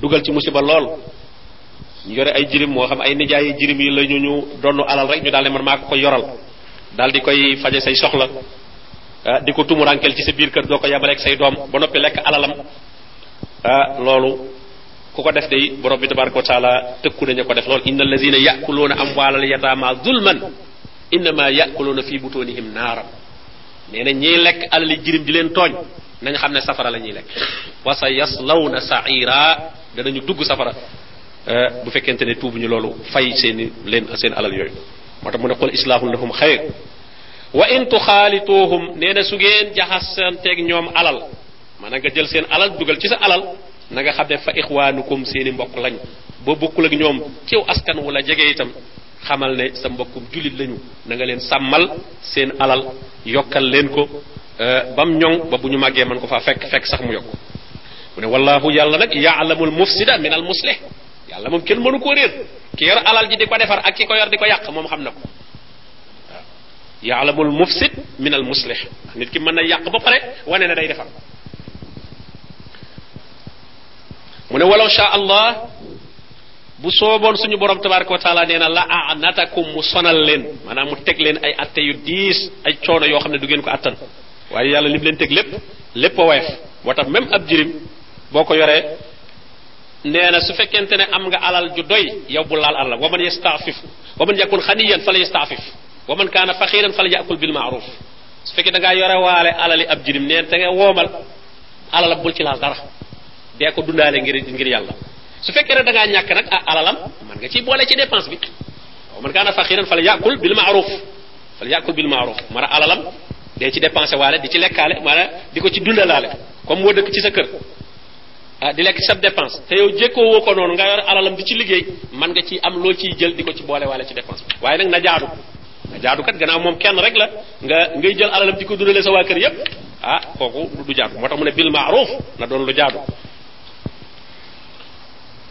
dugal ci musiba lool ñu yore ay jirim moo xam ay nijaay yi jirim yi la ñu ñu donn alal rek ñu daal ne man maa ko ko yoral daal di koy faje say soxla ah, di ko tumurankel ci sa biir kër doo ko yabaleeg say doom ba noppi lekk alalam ah, loolu ku ko def day borom bi tabaraka wa taala tëkku nañu ko def loolu inna allazina ya'kuluna amwalal yatama zulman innama ya'kuluna fi butunihim naaram nee na ñiy lekk alali jirim di leen tooñ nañ xam ne safara la ñuy lekk wa sa yaslawna saira danañu dugg safara eh, bu fekkente ne tuubuñu loolu fay seeni leen seen alal yooyu moo tax mu ne qul islaahun lahum xayr wa in tuxaalituuhum nee na su ngeen jaxasanteeg ñoom alal maanaam nga jël seen alal dugal ci sa alal na nga xam ne fa ixwaanukum seeni mbokk lañ boo bokkul ak ñoom ciw askan wala jege itam xamal ne sa mbokkum jullit lañu na nga leen sàmmal seen alal yokkal leen ko euh, bam ñoŋ ba bu ñu màggee man ko faa fekk fekk sax mu yokk mu ne wallahu yàlla nag yaalamul mufsida min al muslih yàlla moom kenn mënu koo réer ki yor alal ji di ko defar ak ki ko yor di ko yàq moom xam na ko waaw yaalamul mufsid min al muslih nit ki mën na yàq ba pare wane na day defar mu ne walaw sha allah bu sooboon suñu borom tabaraka wa taala nee na la anatakum mu sonal leen maanaam mu teg leen ay atte yu diis ay coono yoo xam ne du ngeen ko attan waaye yàlla lim leen teg lépp lépp a woyof moo tax même ab jirim boo ko yoree nee na su fekkente ne am nga alal ju doy yow bu laal alal wa man yastaafif wa man yakun xaniyan fala yastaafif wa man kaana faxiran fala yakul bil maaruf su fekkee da ngaa yore waale alali ab jirim nee te nga woomal alalam bul ci laal dara dee ko dundaale ngir ngir yàlla su fekkee ne da ngaa ñàkk nag ah alalam man nga ciy boole ci dépense bi waaw man kaana faqiran fal yakul bil ma'ruf fal yakul bil ma'ruf mara alalam dee ci dépensé waale di ci lekkaale maanaam di ko ci dundalaale comme moo dëkk ci sa kër ah di lekk sa dépense te yow jékkoo woo ko noonu nga yor alalam di ci liggéey man nga ci am loo ciy jël di ko ci boole waale ci dépense waaye nag na jaadu nga jaadu kat gannaaw moom kenn rek la nga ngay jël alalam di ko dundale sa waa kër yépp ah kooku du jaadu moo tax mu ne bil maaruf na doon lu jaadu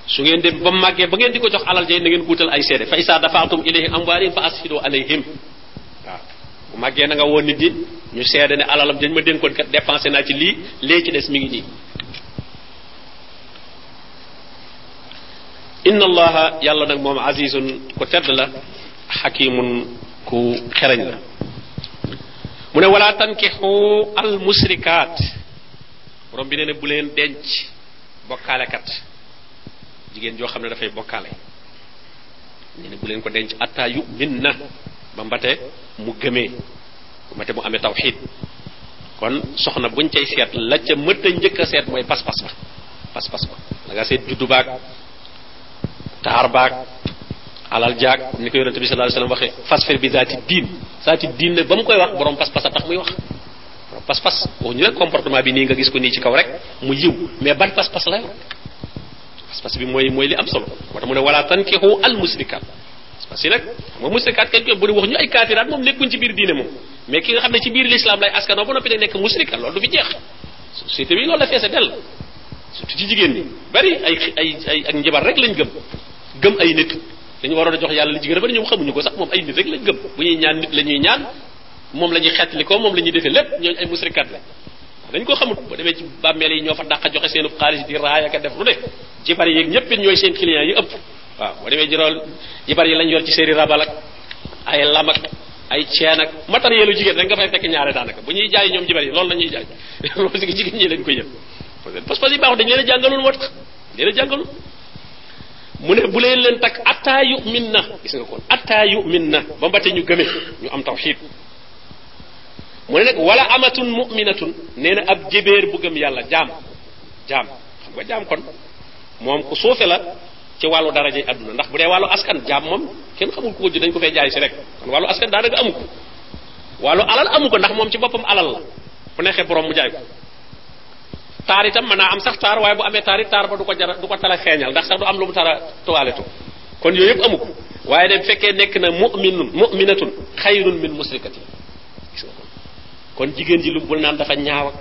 su ngeen dem ba màggee ba ngeen di ko jox alal jay na ngeen kuutal ay seede fa isa dafaatum ilayhi amwaalihim fa ashidu alayhim waaw bu màggee na nga woon nit ñi ñu seede ne alalam dañ ma dénkoon kat dépensé naa ci lii lee ci des mi ngi nii inna allaha yàlla nag moom azizun ku tedd la xakimun ku xereñ la mu ne wala tankixu al musrikaat borom bi nee ne bu leen denc bokkaalekat jigéen joo xam ne dafay bokkaale nee ne bu leen ko denc atta yu min na ba mbate mu gëmee ba mbate mu amee tawxid kon soxna buñ cay seet la ca mëtt a njëkk a seet mooy pas-pas ba pas-pas ba la nga seet juddu baag taar baag alal jaag ni ko yonente bi sallallahu alayhi wasallam waxee fasfir bi zaati diin zaati diin nag ba mu koy wax borom pas-pas a tax muy wax borom pas-pas wax ñu rek comportement bi nii nga gis ko nii ci kaw rek mu yiw mais ban pas-pas la yor pas-pas bi mooy mooy li am solo moo tax mu ne wala tankihu al musrikat pas-pas yi nag xam nga musrikat kañ ko bu di wax ñu ay kaafiraat moom nekkuñ ci biir diine moom mais ki nga xam ne ci biir l'islam lay askanoo ba noppi nag nekk musrika loolu du fi jeex société bi loolu la feese dell surtout ci jigéen ñi bari ay ay ay ak njabar rek lañ gëm gëm ay nit dañu waroon a jox yàlla li jigéen bari ñoom xamuñu ko sax moom ay nit rek lañ gëm bu ñuy ñaan nit la ñuy ñaan moom la ñuy xeetli ko moom la ñuy defee lépp ñooñu ay musrikat la dañ ko xamut ba demee ci bàmmeel yi ñoo fa dàq joxe seenub xaalis di raaya ka def lu ne jibar yeeg ñëpp it ñooy seen client yi ëpp waaw boo demee jirool yi bari lañ yor ci séeri rabal ak ay lam ak ay ceen ak matériel yu jigéen rek nga fay fekk ñaare daanaka bu ñuy jaay ñoom jibar yi loolu la ñuy jaay parce que jigéen ñi lañ koy jël parce que yi baaxul dañ leen a jàngalul moo tax leen a jàngalul mu ne bu leen leen takk attaa yu'min na gis nga kon attaa yu'min na ba mbate ñu gëme ñu am tawxiid mu ne nag wala amatun mu'minatun nee na ab jébéer bu gëm yàlla jaam jaam xam nga jaam kon moom ku suufe la ci wàllu daraje àdduna ndax bu dee wàllu askan jaam moom kenn xamul ku ko dañ ko fay jaay si rek kon wàllu askan daa dëgg amu ko wàllu alal amu ko ndax moom ci boppam alal la bu neexee borom mu jaay ko taar itam mën naa am sax taar waaye bu amee taar it taar ba du ko jara du ko tala xeeñal ndax sax du am lu mu tara tuwaaletu kon yooyu yëpp amu ko waaye de fekkee nekk na mu'minun mu'minatun xayrun min musrikatin gis nga kon kon jigéen ji lu bul naan dafa ñaaw ak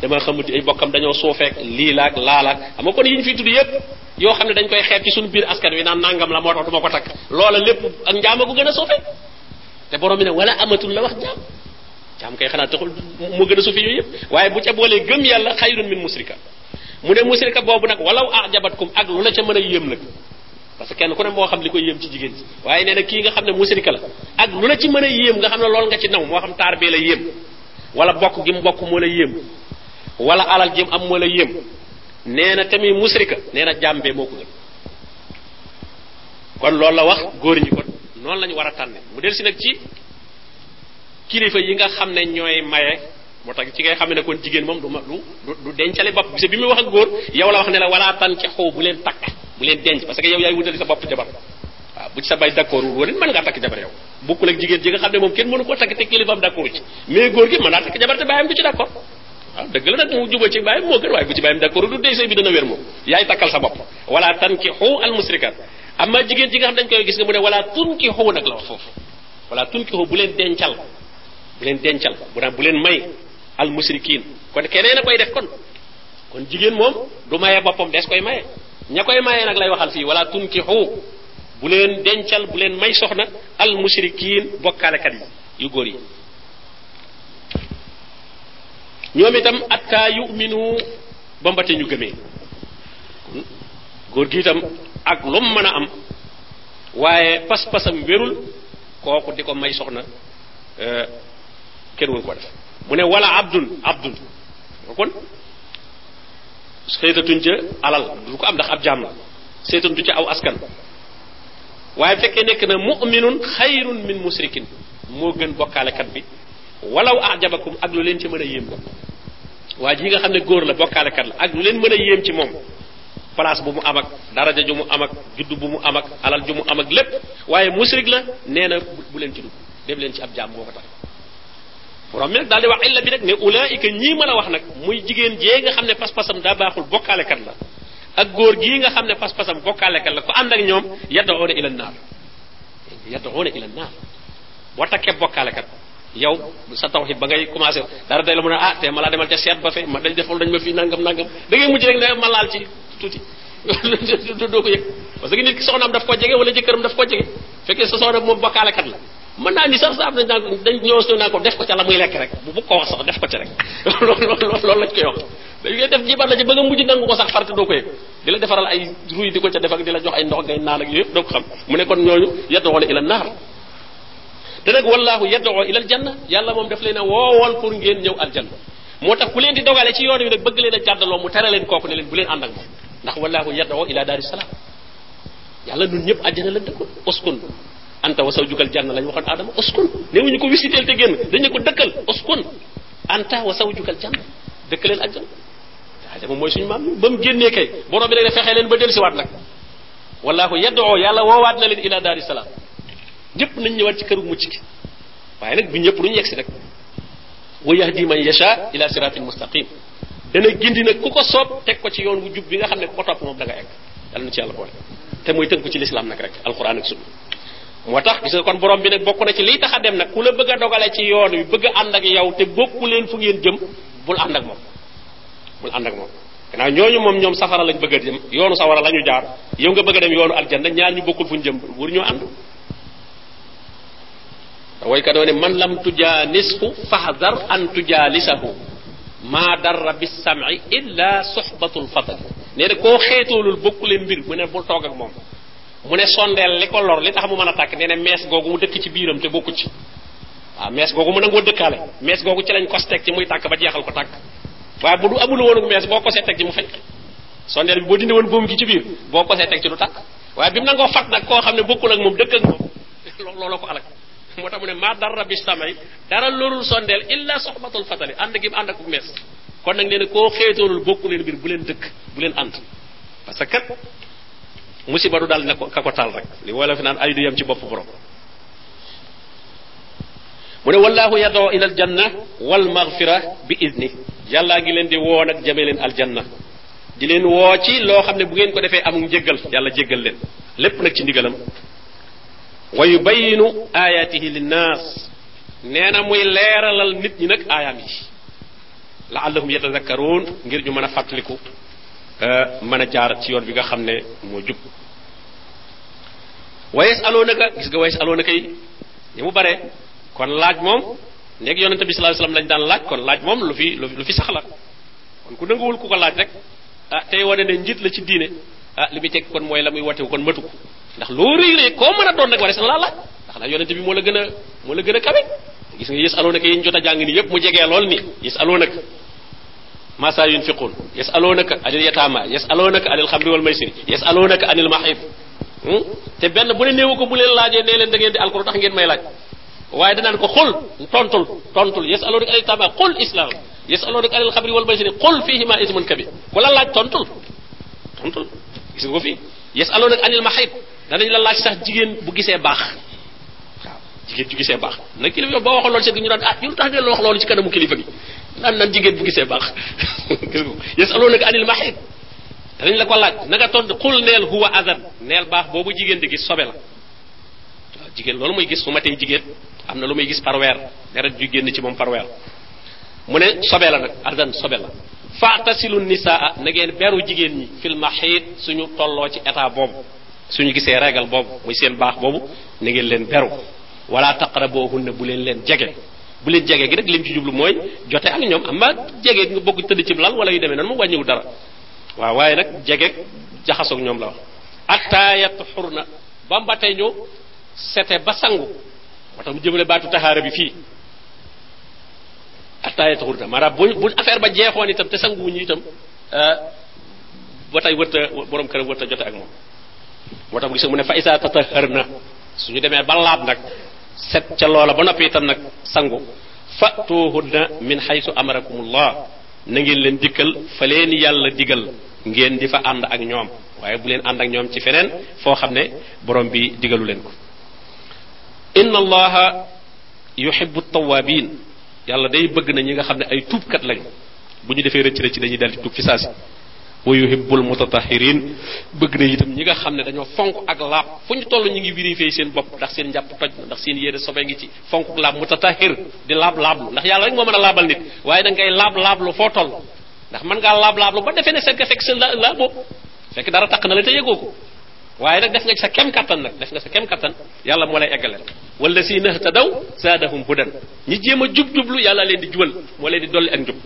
dama xamut ay bokkam dañoo suufeek lii laak laalaak xam nga kon yi ñu fiy tudd yépp yoo xam ne dañ koy xeeb ci suñu biir askan wi naan nangam la moo tax du ma ko takk loola lépp ak njaama gu gën a suufe te borom bi ne wala amatul la wax jaam jaam kay xanaa taxul moo gën a suufe yooyu yëpp waaye bu ca boolee gëm yàlla xayrun min musrika mu ne musrika boobu nag walaw ajabatkum ak lu la ca mën a yéem nag parce que kenn ku ne moo xam li ko yéem ci jigéen ci waaye nee na kii nga xam ne musrika la ak lu la ci mën a yéem nga xam ne loolu nga ci naw moo xam taar bee la yéem wala bokk gi mu bokk moo la yéem wala alal ji mu am moo la yéem nee na tamit musrika nee na jàmbee moo ko gën kon loolu la wax góor ñi kon noonu lañu war a tànne mu del si nag ci kilifa yi nga xam ne ñooy maye moo tax ci ngay xam ne kon jigéen moom du ma du du dencale bopp parce que bi muy wax ak góor yow la wax ne la wala tan ci xaw bu leen takk bu leen denc parce que yow yaay wutali sa bopp jabar waaw bu ci sa bay d'accord wul woon mën ngaa takk jabar yow bokkul ak jigéen ji nga xam ne moom kenn mënu koo takk te kilifaam d'accord ci mais góor gi mën naa takk jabar te bàyyam du ci d'accord waaw dëgg la nag mu jubal ci bàyyam moo gën waaye bu ci bàyyam d'accord du dee sëy bi dana wér moom yaay takkal sa bopp wala tan ki xaw al musrikat amma jigéen ji nga xam dañ koy gis nga mu ne wala tun ki xaw nag la wax foofu wala tun ki xaw bu leen dencal bu leen dencal bu daan bu leen may al musrikiin kon keneen a koy def kon kon jigéen moom du maye boppam des koy maye ña koy maye nag lay waxal fii wala tunkixu bu leen dencal bu leen may soxna al musrikiin bokkaalekat yi yu góor yi ñoom itam atta yuminu ba mbate ñu gëmee góor gi itam ak lu mu mën a am waaye pas-pasam wérul kooku di ko may soxna euh, kenn waru ko def mu ne wala abdun abdun kon xëytatuñ ca alal du ko am ndax ab jaam la seetan du ca aw askan waaye fekkee nekk na muminun xayrun min musrikin moo gën bokkaalekat bi walaw ajabakum ak lu leen ci mën a yéem la waa ji nga xam ne góor la bokkaalekat la ak lu leen mën a yéem ci moom place bu mu am ak daraja ju mu am ak juddu bu mu am ak alal ju mu am ak lépp waaye musrik la nee na bu leen ci dugg dem leen ci ab jaam moo ko tax borom mi nag daal di wax illa bi nag ne ulaayika ñii ma la wax nag muy jigéen jee nga xam ne pas-pasam daa baaxul bokkaalekat la ak góor gii nga xam ne pas-pasam bokkaalekat la ku ànd ak ñoom yaddoona ila naar yaddoona ila naar boo takkee bokkaalekat yow sa tawhid ba ngay commencé dara day la mën a ah te ma laa demal ca seet ba fe ma dañ defal dañ ma fii nangam nangam da ngay mujj rek ne ma laal ci tuuti doo ko yëg parce que nit ki soxnaam daf ko jege wala jëkkëram daf ko jege fekkee sa soxna moom bokkaalekat la mën naa ni sax sa am nañ naa dañ ñoo soo naa ko def ko ca la muy lekk rek bu bu ko wax sax def ko ca rek loolu loolu lañ koy wax dañ koy def jibar la ci ba nga mujj nangu ko sax farte doo ko yëg di la defaral ay ruy di ko ca def ak di la jox ay ndox ngay naan ak yooyu yëpp doo ko xam mu ne kon ñooñu yaddoona ila naar te nag wallaahu yad'u ilal janna yàlla moom daf leen a woowoon pour ngeen ñëw aljanna moo tax ku leen di dogale ci yoon wi nag bëgg leen a jàddaloo mu tere leen kooku ne leen bu leen ànd ak moom ndax wallaahu yad'u ila daari salaam yàlla nun ñëpp àjjana la dëkkoon uskun anta wa sawjuka aljanna lañ waxoon aadama uskun newuñu ko wisiteel te génn dañu ko dëkkal uskun anta wa sawjuka aljanna dëkk leen àjjana aadama mooy suñu maam ba mu génnee kay borom bi nag ne fexee leen ba dellusiwaat nag wallaahu yad'u yàlla woowaat na leen ila daari salaam ñëpp nañ ñëwaat ci këru mucc gi waaye nag du ñëpp duñ yegg si nag wa yahdi man yasha ila siratin mustaqim dana gindi nag ku ko soob teg ko ci yoon wu jub bi nga xam ne ku ko topp moom da nga egg yàlla na ci yàlla boole te mooy tënku ci lislaam nag rek alquran ak sunna moo tax gis nga kon borom bi nag bokk na ci liy tax a dem nag ku la bëgg a dogale ci yoon wi bëgg a ànd ak yow te bokku leen fu ngeen jëm bul ànd ak moom bul ànd ak moom gannaaw ñooñu moom ñoom safara lañ bëgg a dem yoonu sawara la ñu jaar yow nga bëgg a dem yoonu aljanna ñaar ñu bokkul fuñ jëm wur ñoo ànd woykat doo ne man lam tujaanisku fahdar an tujaalisahu maa darra bi sam'i illa soxbatul fadal nee na koo xeetoolul bokkule mbir mu ne bul toog ak moom mu ne sondeel li ko lor li tax mu mën a tàkk nee na mees googu mu dëkk ci biiram te bokku ci waaw mees googu mu nangoo dëkkaale mees googu ci lañ kos teg ci muy tàkk ba jeexal ko tàkk waaye bu du amul woon mees boo kosee teg ci mu fay sondeel bi boo dindi woon góom gi ci biir boo kosee teg ci du tàkk waaye bi mu nangoo fat nag koo xam ne bokkul ak moom dëkk ak moom looloo ko alak moo tax mu ne maa dara bis tamay dara lorul sondeel illa soxbatul fatali ànd gi mu ànd ak mees kon nag nee na koo xeetoonul bokku leen mbir bu leen dëkk bu leen ànd parce que kat musiba du dal ne ko ka ko taal rek li wala fi naan ay du yem ci bopp borom mu ne wallahu yadoo ila aljanna wal maghfira bi izni yàllaa ngi leen di woo nag jëme leen aljanna di leen woo ci loo xam ne bu ngeen ko defee amum jéggal yàlla jéggal leen lépp nag ci ndigalam wa yubayinu ayatihi linnaas nee na muy leeralal nit ñi nag aayaam yi laallahum yatadakkaruun ngir ñu mën a fàttaliku euh, mën a jaar ci yoon bi nga xam ne moo jub wayes aloo naka gis nga wayes aloo naka yi ni mu bare kon laaj moom ndeg yonente bi sallallahu alayhi wasallam lañ daan laaj kon laaj moom lu fi lu fi sax la kon ku nanguwul ku ko laaj rek ah tey wane ne njiit la ci diine ah li muy teg kon mooy la muy watewu kon matu ko ndax loo rëy rëy koo mën a doon rek warees na laa laaj ndax la yonente bi moo la gën a moo la gën a kawe gis nga yës aloo naka yéen jot a jàng ni yépp mu jegee lool ni yës aloo naka masa yunfiqun yës aloo naka anil yataama yës aloo naka anil xamri wal maysiri yës aloo naka anil mahib hmm? te benn bu ne néewu ko bu leen laajee nee leen da ngeen di alkuru tax ngeen may laaj waaye danaan ko xul tontul tontul yes aloo rek alil taba xul islam yes aloo rek alil xabri wal baysiri xul fihi ma ismun kabi ku la laaj tontul tontul gis nga ko fii yes aloo rek anil mahid danañ la laaj sax jigéen bu gisee baax waaw jigéen ju gisee baax nag kilifa boo waxoon loolu seet gi ñu daan ah yow tax ngeen la wax loolu ci kanamu kilifa gi naan naan jigéen bu gisee baax gis nga yes aloo rek anil mahid danañ la ko laaj na nga todd xul neel huwa azan neel baax boobu jigéen di gis sobe la waaw jigéen loolu muy gis su matee jigéen am na lu muy gis par weer deret ju génn ci moom par weer mu ne sobe la nag azan sobe la faatasilu nisaa na ngeen beru jigéen ñi fil maxiit suñu tolloo ci état boobu suñu gisee régal boobu muy seen baax boobu na ngeen leen beru wala taqrabuhunna bu leen leen jege bu leen jege gi rek lim ci jublu mooy jote ak ñoom am ma jege nga bokk tëdd ci lal wala yu demee noonu mu wàññiwul dara waaw waaye nag jegeeg jaxasoog ñoom la wax attaayat xur na ba mba tey ñu sete ba sangu moo tax mu jëmale baatu taxaara bi fii attaayat xur na maanaam bu bu affaire ba jeexoon itam te sangu wuñu itam euh, ba tey wërta borom këram wërta jote ak moom moo tax mu gis mu ne fa isa tatahar na suñu demee ba laab nag set ca loola ba noppi itam nag sangu fatuhunna min xaytu amarakumullah na ngeen leen dikkal fa leen yàlla digal ngeen di fa ànd ak ñoom waaye bu leen ànd ak ñoom ci feneen foo xam ne borom bi digalu leen ko inna allaha yuhibbu tawabin yàlla day bëgg na ñi nga xam ne ay tuubkat lañu bu ñu defee rëcc rëcc dañuy daldi tuub ci saa si wa yuhibbul mutatahirin bëgg na itam ñi nga xam ne dañoo fonk ak laab fu ñu toll ñu ngi vérifier seen bopp ndax seen njàpp toj na ndax seen yére sobe ngi ci fonkuk laab mutatahir di laab laablu ndax yàlla rek moo mën a laabal nit waaye da ngay laab laablu foo toll ndax mën ngaa laab laablu ba defee ne set nga fekk sa la la boobu fekk dara taq na la te yëgoo ko waaye nag def nga ci sa kem kattan nag def nga sa kem kattan yàlla moo lay eggaleel wala si nahtadaw zaadahum hudan ñi jéem a jub jublu yàlla leen di jubal moo leen di dolli ak njub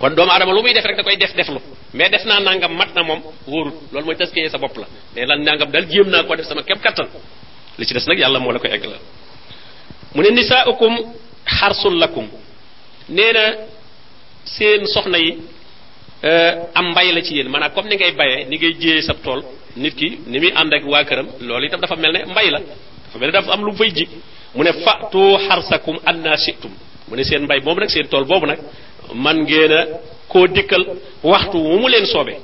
kon doomu adama lu muy def rek da koy def deflu mais def naa nangam mat na moom wóorut loolu mooy taskiyee sa bopp la mais lan nangam daal jéem naa koo def sama kem kattan li ci des nag yàlla moo la koy eggal mu ne nisaaukum xarsul lakum nee na seen soxna yi euh, am mbay la ci yéen maanaam comme ni ngay bayee ni ngay jiyee sab tool nit ki ni muy ànd ak waa këram loolu itam dafa mel ne mbay la dafa mel ne dafa am lu fay ji mu ne fatu xarsakum anna shitum mu ne seen mbay boobu nag seen tool boobu nag man ngeen a koo dikkal waxtu wu mu leen soobee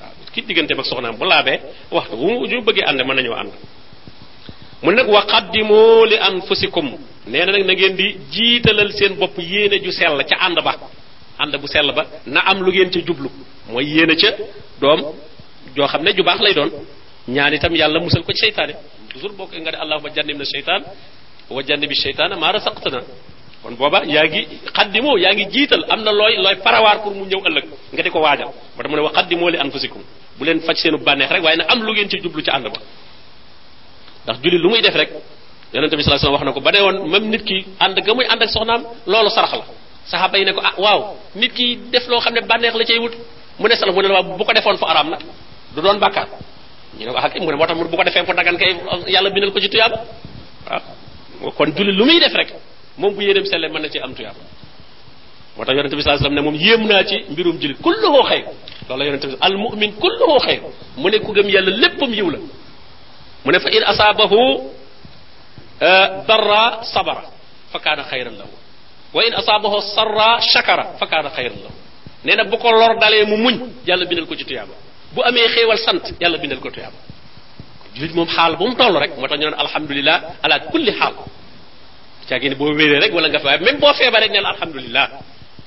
waaw ki digganteem ak soxnaam bu laabee waxtu wu ñu bëggee ànd mën nañoo ànd mu nag wa qaddimu li anfusikum nee na nag na ngeen di jiitalal seen bopp yéene ju sell ca ànd ba ànd bu sell ba na am lu ngeen ca jublu mooy yéene ca doom joo xam ne ju baax lay doon ñaan itam yàlla musal ko ci seytaane toujours boo ko nga ne allahuma jannib na seytaan wa jannibi seytaana maa rasaqtana kon booba yaa ngi xaddimoo yaa ngi jiital am na looy looy parawaar pour mu ñëw ëllëg nga di ko waajal moo tax mu ne wa qaddimu li anfusikum bu leen faj seenu bànneex rek waaye na am lu ngeen ci jublu ci ànd ba ndax julli lu muy def rek yonente bi sallallahu alayhi wasallam wax na ko ba ne woon même nit ki ànd ga muy ànd ak soxnaam loolu sarax la saxaaba yi ne ko ah waaw nit ki def loo xam ne bànneex la cay wut mu ne sarax mu ne waaw bu ko defoon fa araam nag du doon bàkkaar ñu ne ko ah kay mu ne moo tax bu ko defee fa dagan kay yàlla bindal ko ci tuyaab waaw kon julli lu muy def rek moom bu yéeneem selle mën na ci am tuyaab moo tax yonente bi sallallahu alayhi wasallam ne moom yéem naa ci mbirum jullit kulluhu xayr loolu la yonente bi al mu'min kulluhu xayr mu ne ku gëm yàlla léppam yiw la mu ne fa in asaabahu euh, darra sabara fa kaana xayran lahu wa in asaabahu sarra shakara fa kaana xayran lahu nee na bu ko lor dalee mu muñ yàlla bindal ko ci tuyaaba bu amee xéewal sant yàlla bindal ko tuyaaba jullit moom xaal bu mu toll rek moo tax ñu naan alhamdulilah ala kulli xaal caa gi ne boo wéree rek wala nga fa même boo feebar rek ne la alhamdulilah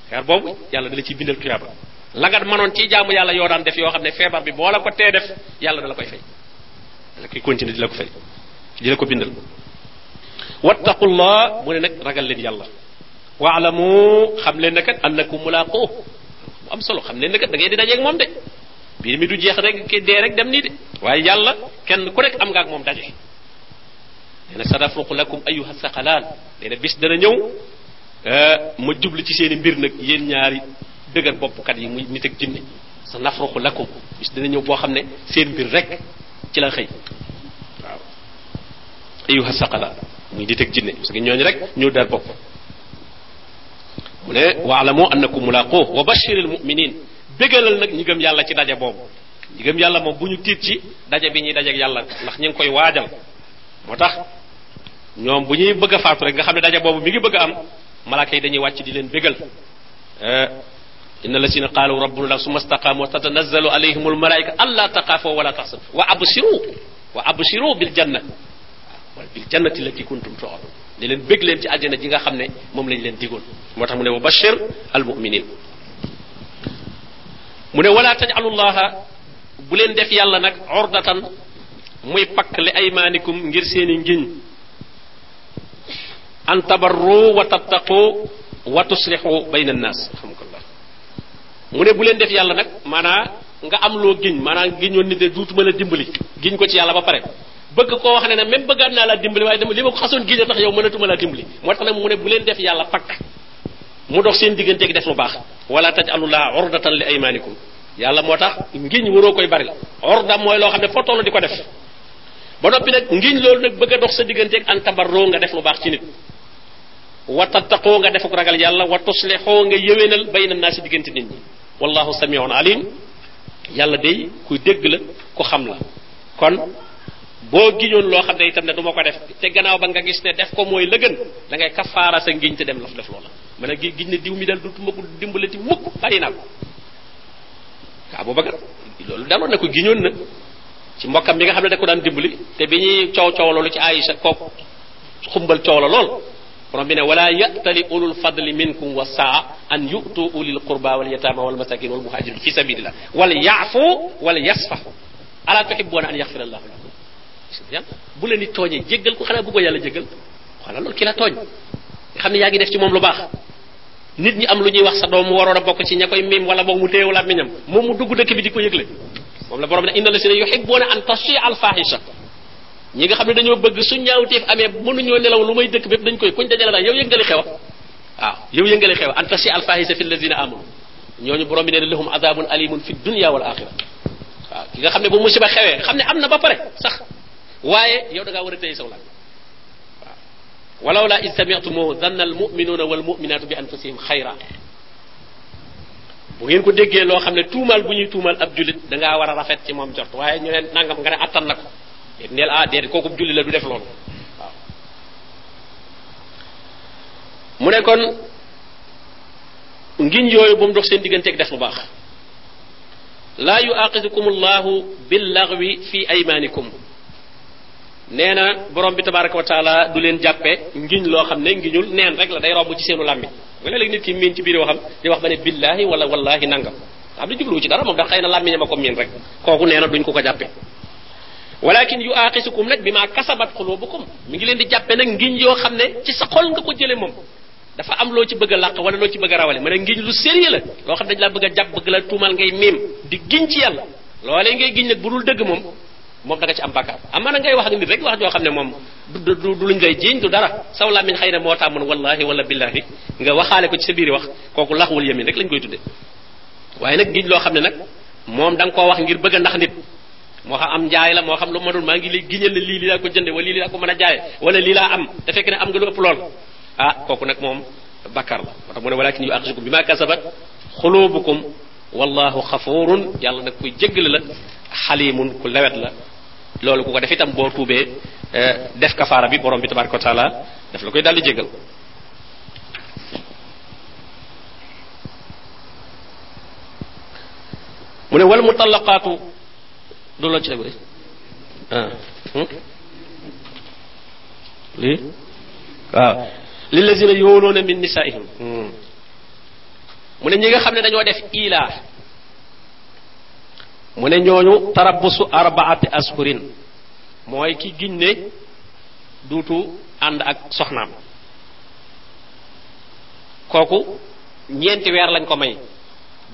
feer boobu yàlla dala ci bindal tuyaaba la nga mënoon ci jaamu yàlla yoo daan def yoo xam ne feebar bi moo la ko tee def yàlla dala koy fay dala koy continuer di la ko fay di la ko bindal wattaqullah mu ne nag ragal leen yàlla waalamu xam leen ne kat annakum mulaqu mu am solo xam leen ne kat da ngay di dajeeg moom de mbir mi du jeex rek ke dee rek dem nii de waaye yàlla kenn ku nekk am nga ak moom daje nee na sadafruqu lakum ayuha saqalaan nee na bis dana ñëw eh, ma jublu ci seeni mbir nag yéen ñaari dëgër boppkat yi muy nit ak jinne sa nafruqu lakum bis dana ñëw boo xam ne seen mbir rek ci la xëy waaw ayuha saqalaan muy nit ak jinne parce que ñooñu rek ñoo dar bopp mu ne waalamu annakum mulaqoo wa bashiril muminin bégalal nag ñi gëm yàlla ci daje boobu ñi gëm yàlla moom bu ñu tiit ci daje bi ñuy dajeek yàlla ndax ñu ngi koy waajal moo tax ñoom bu ñuy bëgg a faatu rek nga xam ne daje boobu mi ngi bëgg a am malaaka yi dañuy wàcc di leen bégal eh, inna alladina qaalu rabbuna allah summa istaqaamu tatanazzalu alayhim almalaika alla taqaafu wala taxsan wa abshiru wa abshiru bil janna waaw bil jannati lati kuntum tu'adun di leen bég leen ci àjjana ji nga xam ne moom lañ leen digoon moo tax mu ne wa bashir al muminin mu ne wala tajalullaha bu leen def yàlla nag ordatan muy pakk li aymaanikum ngir seeni ngiñ an tabarru wa tattaqu wa tuslixu bayna annaas alhamdulillah mu ne bu leen def yàlla nag maanaa nga am loo giñ maanaa giñoon ni de duutuma la dimbali giñ ko ci yàlla ba pare bëgg koo wax ne ne même bëggaat naa laa dimbali waaye dama li ma ko xasoon giñ a tax yow mënatuma laa dimbali moo tax nag mu ne bu leen def yàlla pakk mu dox seen diggante gi def lu baax wala taj alulaa ordatan li aymanikum yàlla moo tax ngiñ waroo koy bari orda mooy loo xam ne foo toll di ko def ba noppi nag ngiñ loolu nag bëgg a dox sa diggante ak an tabarroo nga def lu baax ci nit wa tattaqoo nga defuk ragal yàlla wa tuslixoo nga yëwénal bayna naa si diggante nit ñi wallahu samiun alim yàlla day kuy dégg la ku xam la kon boo giñoon loo xam ne itam ne du ma ko def te gannaaw ba nga gis ne def ko mooy la gën da ngay kafaara sa ngiñ te dem laf def loola mën a giñ ne diw mi dal dutuma ko dimbalati mukk bàyyi naa ko abubakar loolu daloon na ko giñoon na ci mbokkam bi nga xam ne da ko daan dimbali te bi ñuy coow coow loolu ci aïcha kook xumbal coow la lool borom bi ne wala yatali ulul fadli minkum wa saa an yu'tu ulil qurba wal yatama wal masakin wal muhajirin fi sabilillah wal ya'fu wal yasfahu ala tuhibbuuna an yaxfira allahu lakum bu la nit tooñee jéggal ko xanaa bëggoo yàlla jéggal xanaa loolu ki la tooñ nga xam ne yaa ngi def ci moom lu baax nit ñi am lu ñuy wax sa doom mu waroon a bokk ci ña koy miim wala boog mu téew la miñam moom mu dugg dëkk bi di ko yëgle moom la borom ne inna lasina yuhibbuna an tashia al fahisha ñi nga xam ne dañoo bëgg su ñaawteef amee mënuñoo nelaw lu may dëkk bépp dañ koy kuñ dajale daal yow yëngali xewa waaw yow yëngali xewa an tashia al fahisha fi alladina amanu ñooñu borom bi nee na lahum adabun alimun fi dunya wal axira waaw ki nga xam ne bu musiba xewee nga xam ne am na ba pare sax waaye yow da ngaa war a téye saw laaj waaw walaw la id sami'tumuhu dhanna al mu'minuna wal mu'minatu bi anfusihim xayra bu ngeen ko déggee loo xam ne tuumaal bu ñuy tuumaal ab jullit da ngaa war a rafet ci moom jort waaye ñu ne nangam nga ne attan na ko déet neel ah déet kooku julli la du def loolu waaw mu ne kon ngiñ yooyu bu mu dox seen digganteeg def lu baax laa yu aqidukum allahu billaghwi fi aymanikum nee na borom bi tabaraka wa taala du leen jàppe ngiñ loo xam ne ngiñul neen rek la day romb ci seenu làmmi nga léeg-léeg nit ki miin ci biir waxam di wax ba ne billahi wala wallahi nangam xam ne jubluwu ci dara moom da xëy na làmmiñam a ko miin rek kooku nee na duñ ko ko jàppe walakin yu aaqisukum nag bi maa kasabat xulubukum mi ngi leen di jàppe nag ngiñ yoo xam ne ci sa xol nga ko jële moom dafa am loo ci bëgg a làq wala loo ci bëgg a rawale mën a ngiñ lu sérieux la loo xam dañ laa bëgg a jàpp bëgg la tuumal ngay miim di giñ ci yàlla loolee ngay giñ nag bu dul dëgg moom moom da nga ci am bàkkaar amaana ngay wax ak nit rek wax joo xam ne moom du du du du luñ lay jiiñ du dara saw làmmiñ xëy na moo tàmmoon wallahi wala billahi nga waxaale ko ci sa biiri wax kooku laxwul yamin rek lañ koy tudde waaye nag giñ loo xam ne nag moom da nga koo wax ngir bëgg a ndax nit moo xam am njaay la moo xam lu ma doon maa ngi lay giñal ne lii lii laa ko jënde wala lii lii laa ko mën a jaaye wala lii laa am te fekk ne am nga lu ëpp lool ah kooku nag moom bakkar la moo tax mu ne walakin yu aqsukum bi ma kasabat xulubukum wallahu xafurun yàlla nag kuy jéggale la xalimun ku lewet la loolu ku ko def itam boo tuubee eh, def kafaara bi borom bi tabaraka wa taala daf la koy daldi jéggal mu ne wal mutallaqaatu du loo ci tegu ah, hmm? lii waaw lillazina yooloona min nisaihim hmm. mu ne ñi nga xam ne dañoo def ilaa mu ne ñooñu tarabbusu arbaati ashurin mooy ki giñ ne duutu ànd ak soxnaam kooku ñeenti weer lañ ko may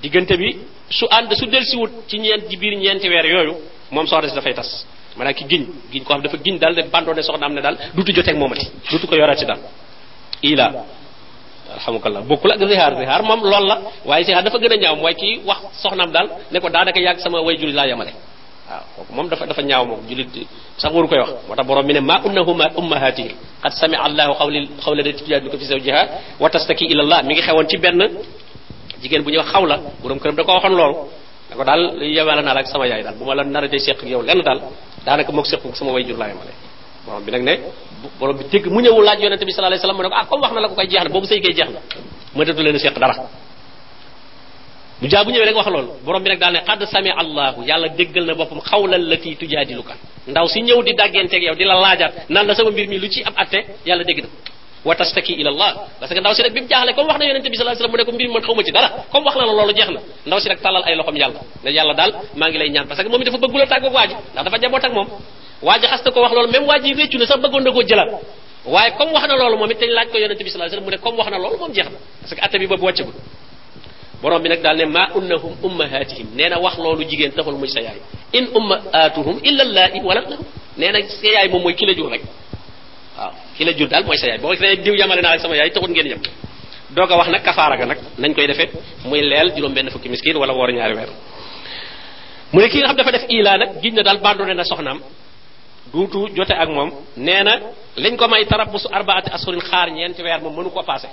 diggante bi su ànd su delsiwut ci ñeent ci biir ñeenti weer yooyu moom soxna si dafay tas maanaam ki giñ giñ koo xam dafa giñ daal ne bandoo ne soxnaam ne daal duutu joteeg moomati duutu ko yorati daal ila alhamdulilah bokkul ak zihaar zihaar moom loolu la waaye zihaar dafa gën a ñaaw mooy kii wax soxnaam daal ne ko daanaka yàgg sama way juri laa yemale waaw kooku moom dafa dafa ñaaw moom julit sax waru koy wax moo tax borom mi ne ma unnahuma ummahatihim qad sami allahu xawli xawla lati tujadiluka fi zawjiha wa tastaki ila allah mi ngi xewoon ci benn jigéen bu ñuy wax xawla borom këram da ko waxoon loolu ne ko daal yemale naa la ak sama yaay daal bu ma la nar a dee seq ak yow lenn daal daanaka moog seq sama way jur laa yemale borom bi nag ne borom bi dégg mu ñëw laaj yonente bi sallallahu alayhi wasallam mu ne ko ah comme wax na la ko koy jeex na boobu sëy kay jeex na ma dëtu leen seq dara bu jaa bu ñëwee rek wax loolu borom bi nag daal ne qad sami allahu yàlla déggal na boppam xawlal la fii tujaadiluka ndaw si ñëw di dàggeenteeg yow di la laajaat naan la sama mbir mi lu ci am atte yàlla dégg na wa tastaki ila allah parce que ndaw si rek bi mu jaaxle comme wax na yonente bi sallallahu alayhi wasallam mu ne ko mbir man xaw ma ci dara comme wax na la loolu jeex na ndaw si rek tàllal ay loxom yàlla ne yàlla daal maa ngi lay ñaan parce que moom it dafa bëggul a tàggoog waa ji ndax dafa jaboot ak moom waa ji xas na ko wax loolu même waa ji réccu na sax bëggoon na koo jëlaat waaye comme wax na loolu moom it dañ laaj ko yonente bi sallallahu alayhi wasallam mu ne comme wax na loolu moom jeex na parce que atte bi boobu wàccagul borom bi nag daal ne maa unnahum ummahatihim nee na wax loolu jigéen taxul muy sa yaay in ummaatuhum illa allaahi waladnahum nee na sa yaay moom mooy ki la jur rek waaw ki la jur daal mooy sa yaay boo gisee diw yamale naa ak sama yaay taxut ngeen yem doo ko wax nag kafaara ga nag nañ koy defee muy leel juróom benn fukki miskin wala woor ñaari weer mu ne ki nga xam dafa def ilaa nag giñ na daal bandone na soxnaam duutu jote ak moom nee na lañ ko may tarabbusu arbaati ashurin xaar ñeenti weer moom mënu ko passé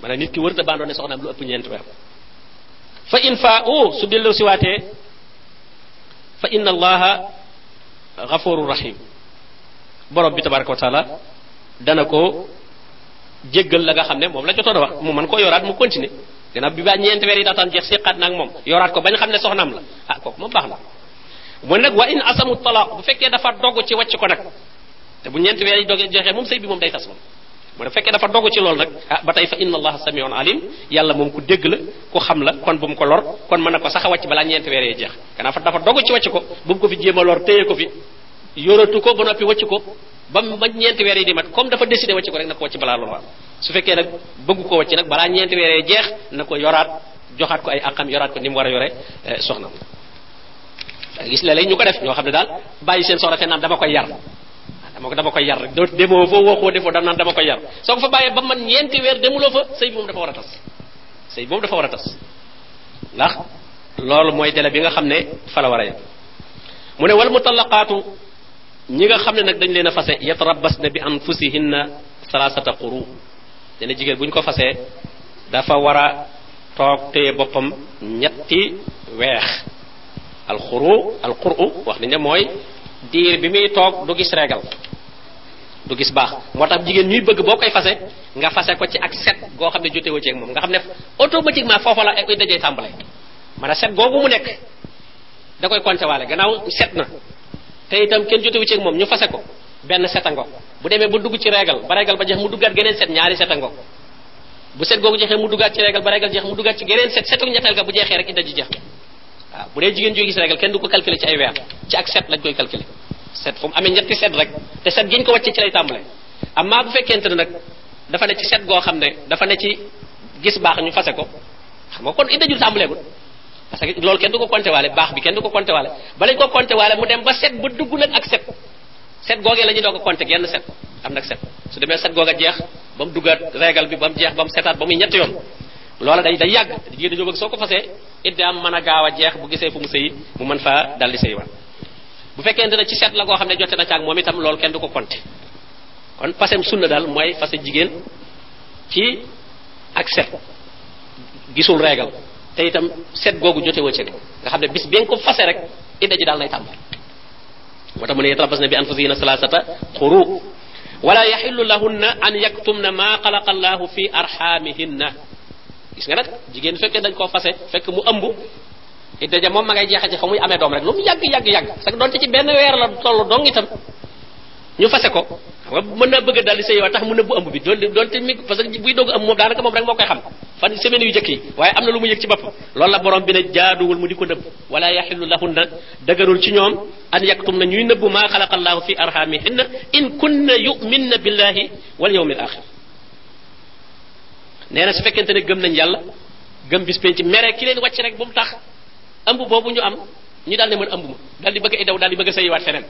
maanaam nit ki wërta bandone soxnaam lu ëpp ñeenti weer fa in fa o su delloo siwaatee fa inna allaha ghafurur rahim borom bi tabaraka wa taala dana ko jéggal la nga xam ne moom la jotoon a wax mu mën koo yoraat mu continuer gannaaw bi ba ñeenti weer yi daataan jeex séqaat naag moom yoraat ko bañ xam ne soxnaam la ah kooku moom baax na mu nag wa in asamu talaq bu fekkee dafa dogg ci wàcc ko nag te bu ñeenti weer yi doge jeexee moom sëy bi moom day tas moom mu ne fekkee dafa dogg ci loolu nag ah ba tey fa inna allaha samiun alim yàlla moom ku dégg la ku xam la kon bu mu ko lor kon mën na ko sax a wàcc balaa ñeenti weer yi jeex gannaaw fa dafa dogg ci wàcc ko bu mu ko fi jéem a lor téye ko fi yoratu ko ba noppi wacc ko ba ba ñeenti weer yi di mat comme dafa décidé wacc ko rek na ko wacc balaa loolu su fekkee nag bëgg ko wacc nag balaa ñeenti weer yi jeex na ko yoraat joxaat ko ay àqam yoraat ko ni mu war a yore eh, soxna gis la léeg ñu ko def ñoo xam ne daal bàyyi seen soxna te naan dama koy yar dama ko dama koy yar rek doo demoo fa waxoo defoo dam naan dama koy yar soo ko fa bàyyee ba man ñeenti weer demuloo fa sëy bi moom dafa war a tas sëy boobu dafa war a tas ndax loolu mooy délai bi nga xam ne fa la war a yem mu ne wal mutallaqaatu ñi nga xam ne nag dañ leen a fase yatarabbas na bi anfusihinna salaasata quru nee na jigéen bu ñu ko fasee dafa war a toog téye boppam ñetti weex alxuru alxuru wax nañ ne mooy diir bi muy toog du gis reegal du gis baax moo tax jigéen ñuy bëgg boo koy fase nga fase ko ci ak set goo xam ne jote woo ci ak moom nga xam ne automatiquement foofa la ay dajee tàmbale maanaam set googu mu nekk da koy konte waale gannaaw set na te itam kenn jotewu ci ak moom ñu fase ko benn setango bu demee ba dugg ci régal ba régal ba jeex mu duggaat geneen set ñaari setango bu set googu jeexee mu duggaat ci régal ba régal jeex mu duggaat ci geneen set setu ñetteel ga bu jeexee rek idda ji jeex waaw bu dee jigéen ju gis régal kenn du ko calculer ci ay weer ci ak set lañ koy calculer set fu mu amee ñetti set rek te set giñ ko wàccee ci lay tàmbale amma bu fekkente ne nag dafa ne ci set goo xam ne dafa ne ci gis baax ñu fase ko xam nga kon idda ju tàmbaleegul parce que loolu kenn du ko compté waale baax bi kenn du ko compté waale ba lañ ko compté waale mu dem ba set ba dugg nag ak set set googee la ñuy doog a compté genn set am nag set su demee set googa jeex ba mu duggaat régal bi ba mu jeex ba mu setaat ba muy ñetti yoon loola day day yàgg jigéen dañoo bëgg soo ko fasee idda am mën a gaaw a jeex bu gisee fu mu sëyi mu mën faa daldi sëyi waat bu fekkee ne ci set la koo xam ne jote na caag moom itam loolu kenn du ko compté kon fasem sunna daal mooy fase jigéen ci ak set gisul régal te itam set googu jote woo ci nga xam ne bis bi nga ko fase rek idda ji daal nay tàmbali moo tax mu ne yatarabasna bi anfusihinna salaasata xuru wala yaxillu lahunna an yaktumna ma xalaqa allahu fi arxaamihinna gis nga nag jigéen fekkee dañ koo fase fekk mu ëmb idda ja moom ma ngay jeexe ci fa muy amee doom rek lu mu yàgg yàgg yàgg sax doonte ci benn weer la toll dong itam ñu fase ko xam nga mën naa bëgg daal di sëy waa tax mu nëbbu ëmb bi doon doonte mi parce que buy doog ëmb moom daanaka moom rek moo koy xam fan semaine yu jëkk yi waaye am na lu mu yëg ci boppam loolu la borom bi ne jaaduwul mu di ko nëbb wala yaxillu lahunna dëgërul ci ñoom an yaktum na ñuy nëbbu maa xalaqa allahu fi arhamihinna in kunna yuminna billahi wal yawmil axir nee na su fekkente ne gëm nañ yàlla gëm bis penc mere ki leen wàcc rek bu mu tax ëmb boobu ñu am ñu daal ne mën ëmb ma daal di bëgg ay daw daal di bëgg a sëyiwaat feneen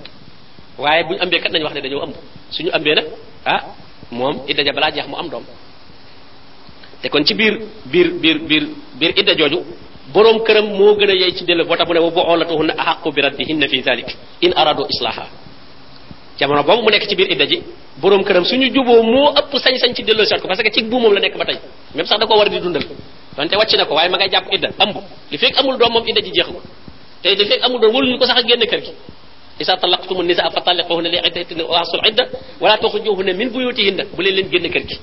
waaye bu ñu ambee kat nañu wax ne dañoo ëmb suñu ambee nag ah moom idda ja balaa jeex mu am doom te kon ci biir biir biir biir biir idda jooju boroom këram moo gën a yey ci delloo boo tax mu ne wa bu'ulatuhunna ahaqqu bi raddihinna fi zalik in aradu islaha jamono boobu mu nekk ci biir idda ji boroom këram suñu juboo moo ëpp sañ-sañ ci delloo seet ko parce que ci bu moom la nekk ba tey même sax da ko war a di dundal donte wàcc na ko waaye ma ngay jàpp idda ëmb li fekk amul doom moom idda ji jeexagul te li fekk amul doom waruñu ko sax a génn kër gi isa talaqtumu nisaa fa talliquhunna li iddatihinna wa ahsul idda wala tuxrijuhunna min buyutihinna bu leen leen génn kër gi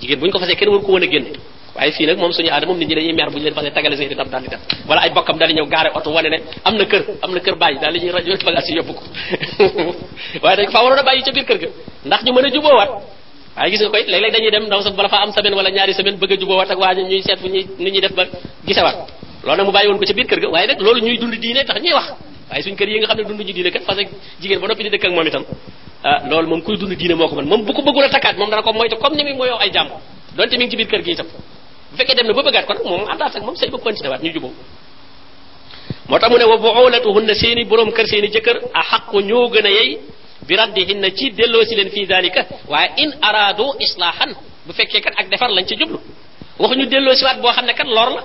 jigéen bu ñu ko fasee kenn waru ko woon a génne waaye fii nag moom suñu aada moom nit ñi dañuy mer bu ñu leen fasee tagale seen itam daal di dem wala ay bokkam daal di ñëw gaare oto wane ne am na kër am na kër bàyyi daal di ñuy rajo bagage yi yóbbu ko waaye dañ ko faa waroon a bàyyi ca biir kër ga ndax ñu mën a juboowaat waaye gis nga koy léeg-léeg dañuy dem ndaw sax bala faa am semaine wala ñaari semaine bëgg a juboowaat ak waa ji ñuy seet fu ñuy nu ñuy def ba gisewaat loolu nag mu bàyyi woon ko ca biir kër ga waaye nag loolu ñuy dund diine tax ñuy wax waaye suñ kër yi nga xam ne dund ñu diine kat parce que jigéen ba noppi di dëkk ak moom itam ah loolu moom kuy dund diine moo ko mën moom bu ko bëggul a takkaat moom dana ko moytu comme ni muy moyoo ay jàmm donte mi ngi ci biir kër gi itam bu fekkee dem na ba bëggaat ko nag moom àndaat ak moom sëy ba continué waat ñu juboo moo tax mu ne wa buulatuhunna seeni borom kër seeni jëkkër a xaqu ñoo gën a yey bi raddihinna ci delloo si leen fii dalika waaye in araado islaahan bu fekkee kat ak defar lañ ci jublu waxuñu delloo si waat boo xam ne kat lor la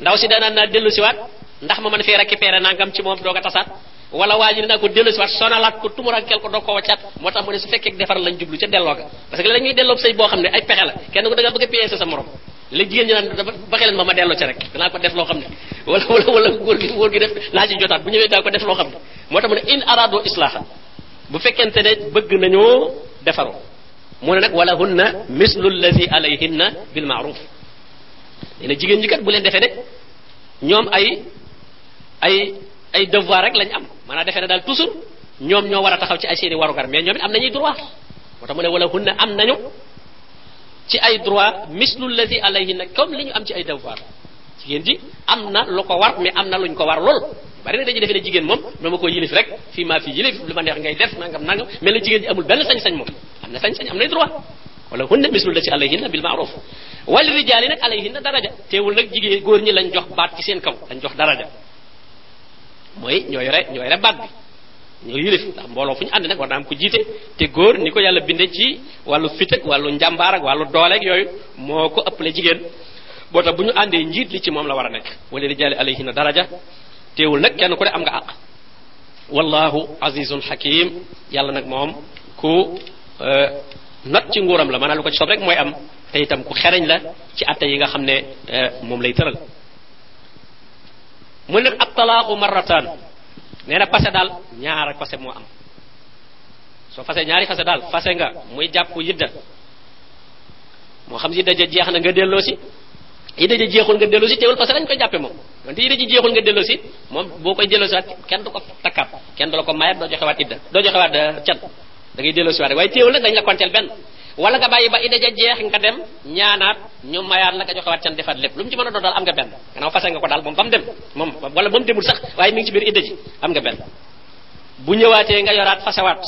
ndaw si danaan naa dellu siwaat ndax ma mën fee récupérer nangam ci moom doog a tasaat wala waa ji dinaa ko dellu siwaat sonalaat ko tumurankel ko doog ko waccaat moo tax mu ne su fekkee defar lañ jublu ca delloo ga parce que la ñuy delloo sëy boo xam ne ay pexe la kenn ku da nga bëgg a piéger sa morom la jigéen ñi naan dafa fexe leen ma ma delloo ca rek danaa ko def loo xam ne wala wala wala góor gi góor gi def naa ci jotaat bu ñëwee daa ko def loo xam ne moo tax mu ne in arado islaaha bu fekkente ne bëgg nañoo defaru mu ne nag wala hunna mislu allazi alayhinna bil maaruf nee na jigéen ñi kat bu leen defee ne ñoom ay ay ay devoir rek lañ am maanaam defee ne daal toujours ñoom ñoo war a taxaw ci ay seeni warugar mais ñoom it am nañuy droit moo tax mu ne wala hunna am nañu ci ay droit mislu lazi alayhinna comme li ñu am ci ay devoir jigéen ji am na lu ko war mais am na luñ ko war lool bari na dañuy defee ne jigéen moom dama ko yilif rek fii maa fi yilif lu ma neex ngay def nangam nangam mel na jigéen ji amul benn sañ-sañ moom am na sañ-sañ am nay droit wala hunna mislu lati alayhinna bil ma'ruf wal rijaali nag alayhinna daraja teewul nag jigéen góor ñi lañ jox baat ci seen kaw lañ jox daraja mooy ñoo yore ñoo yore baat bi ñoo yilif ndax mbooloo fu ñu ànd nag war naa am ko jiite te góor ni ko yàlla binde ci wàllu fit ak wàllu njàmbaar ak wàllu doole ak yooyu moo ko ëppale jigéen boo tax bu ñu àndee njiit li ci moom la war a nekk wala rijaali alayhina daraja teewul nag kenn ku ne am nga àq wallahu azizun hakim yàlla nag moom ku not ci nguuram la maanaam lu ko ci soob rek mooy am te itam ku xereñ la ci atte yi nga xam ne eh, moom lay tëral mu ne nag ab talaaxu marrataan nee na passé daal ñaar ak passé moo am soo fase ñaari fase daal fase nga muy jàpp yidda moo xam yidda ja jeex na nga delloo si yidda ja jeexul nga delloo si teewul fase lañ koy jàppe moom wante yidda ji jeexul nga delloo si moom boo koy delloo si waat kenn du ko takkaat kenn du la ko mayaat doo joxewaat idda doo joxewaat eh, can da ngay delloo siwaat waaye téewul nag dañ la konteel benn wala nga bàyyi ba idda ja jeex nga dem ñaanaat ñu mayaat la nga joxewaat can defaat lépp lu mu ci mën a doon daal am nga benn gannaaw fase nga ko daal moom ba mu dem moom wala ba mu demul sax waaye mi ngi ci biir idda ji am nga benn bu ñëwaatee nga yoraat fasewaat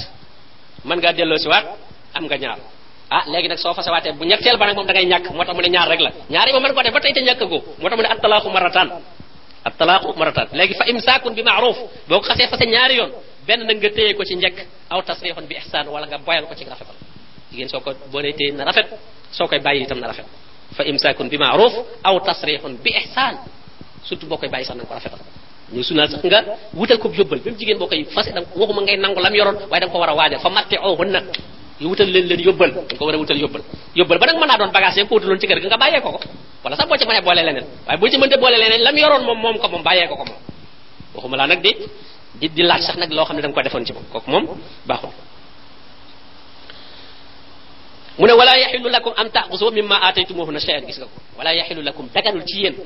mën ngaa delloo siwaat am nga ñaar ah léegi nag soo fasewaatee bu ñetteel ba nag moom da ngay ñàkk moo tax mu ne ñaar rek la ñaar yi moom mën ko def ba tey te ñàkk ko moo tax mu ne attalaaxu marataan attalaaxu marataan léegi fa imsaakun bi maaruf boo ko xasee fase ñaari yoon benn nag nga téye ko ci njëkk aw tasrihun bi ihsaan wala nga boyal ko ci rafetal jigéen soo ko boo dee téye na rafet soo koy bàyyi itam na rafet fa imsaakun bi maaruf aw tasrihun bi ihsaan surtout boo koy bàyyi sax na nga ko rafetal ñu sunal sax nga wutal ko yóbbal même jigéen boo koy fase da waxuma ngay nangu lam yoroon waaye da nga ko war a waajal fa matte oo hunna yu wutal leen leen yóbbal da nga ko war a wutal yóbbal yóbbal ba nag mën naa doon bagage yi ko wutaloon ci kër ga nga bàyyee ko ko wala sax boo ci mënee boole leneen waaye boo ci mënte boole leneen lam yoroon moom moom ko moom bàyyee ko ko moom waxuma laa nag di di di laaj sax nag loo xam ne da nga ko defoon ci moom kooku moom baaxul mu ne wala yaxilu lakum an taaxusu mimma aataytumuhunna shay'an gis nga ko wala yaxilu lakum daganul ci yéen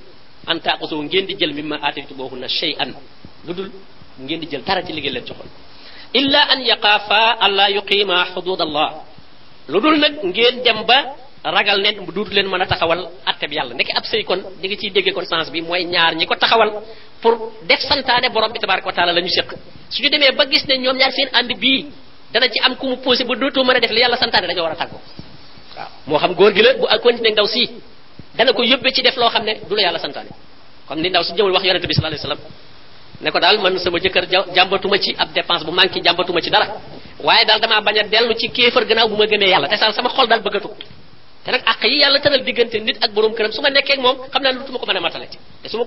an taaxusu ngeen di jël mimma aataytumuhunna shay'an lu dul ngeen di jël dara ci liggéey leen joxoon illa an yaqaafa alla yuqima xudud allah lu dul nag ngeen dem ba ragal ne duutu leen mën a taxawal atteb yàlla ndeke ab sëy kon di nga ciy déggee kon sens bi mooy ñaar ñi ko taxawal pour def santaane borom bi tabaraka wa taala la ñu séq suñu demee ba gis ne ñoom ñaar seen ànd bii dana ci am ku mu posé ba dootoo mën a def li yàlla santaane dañoo war a tàggu waaw moo xam góor gi la bu continué ndaw si dana ko yóbbee ci def loo xam ne du la yàlla santaane comme ni ndaw si jëmul wax yonente bi sallallahu alayhi wasallam ne ko daal man sama jëkkër ja- jàmbatuma ci ab dépense bu manqué jàmbatuma ci dara waaye daal damaa bañ a dellu ci kéefar gannaaw bu ma gëmee yàlla te saal sama xol daal bëggatu ko te nag àq yi yàlla tëral diggante nit ak borom këram su ma nekkee ak moom xam naa ne lu tuma ko mën a matale te su ma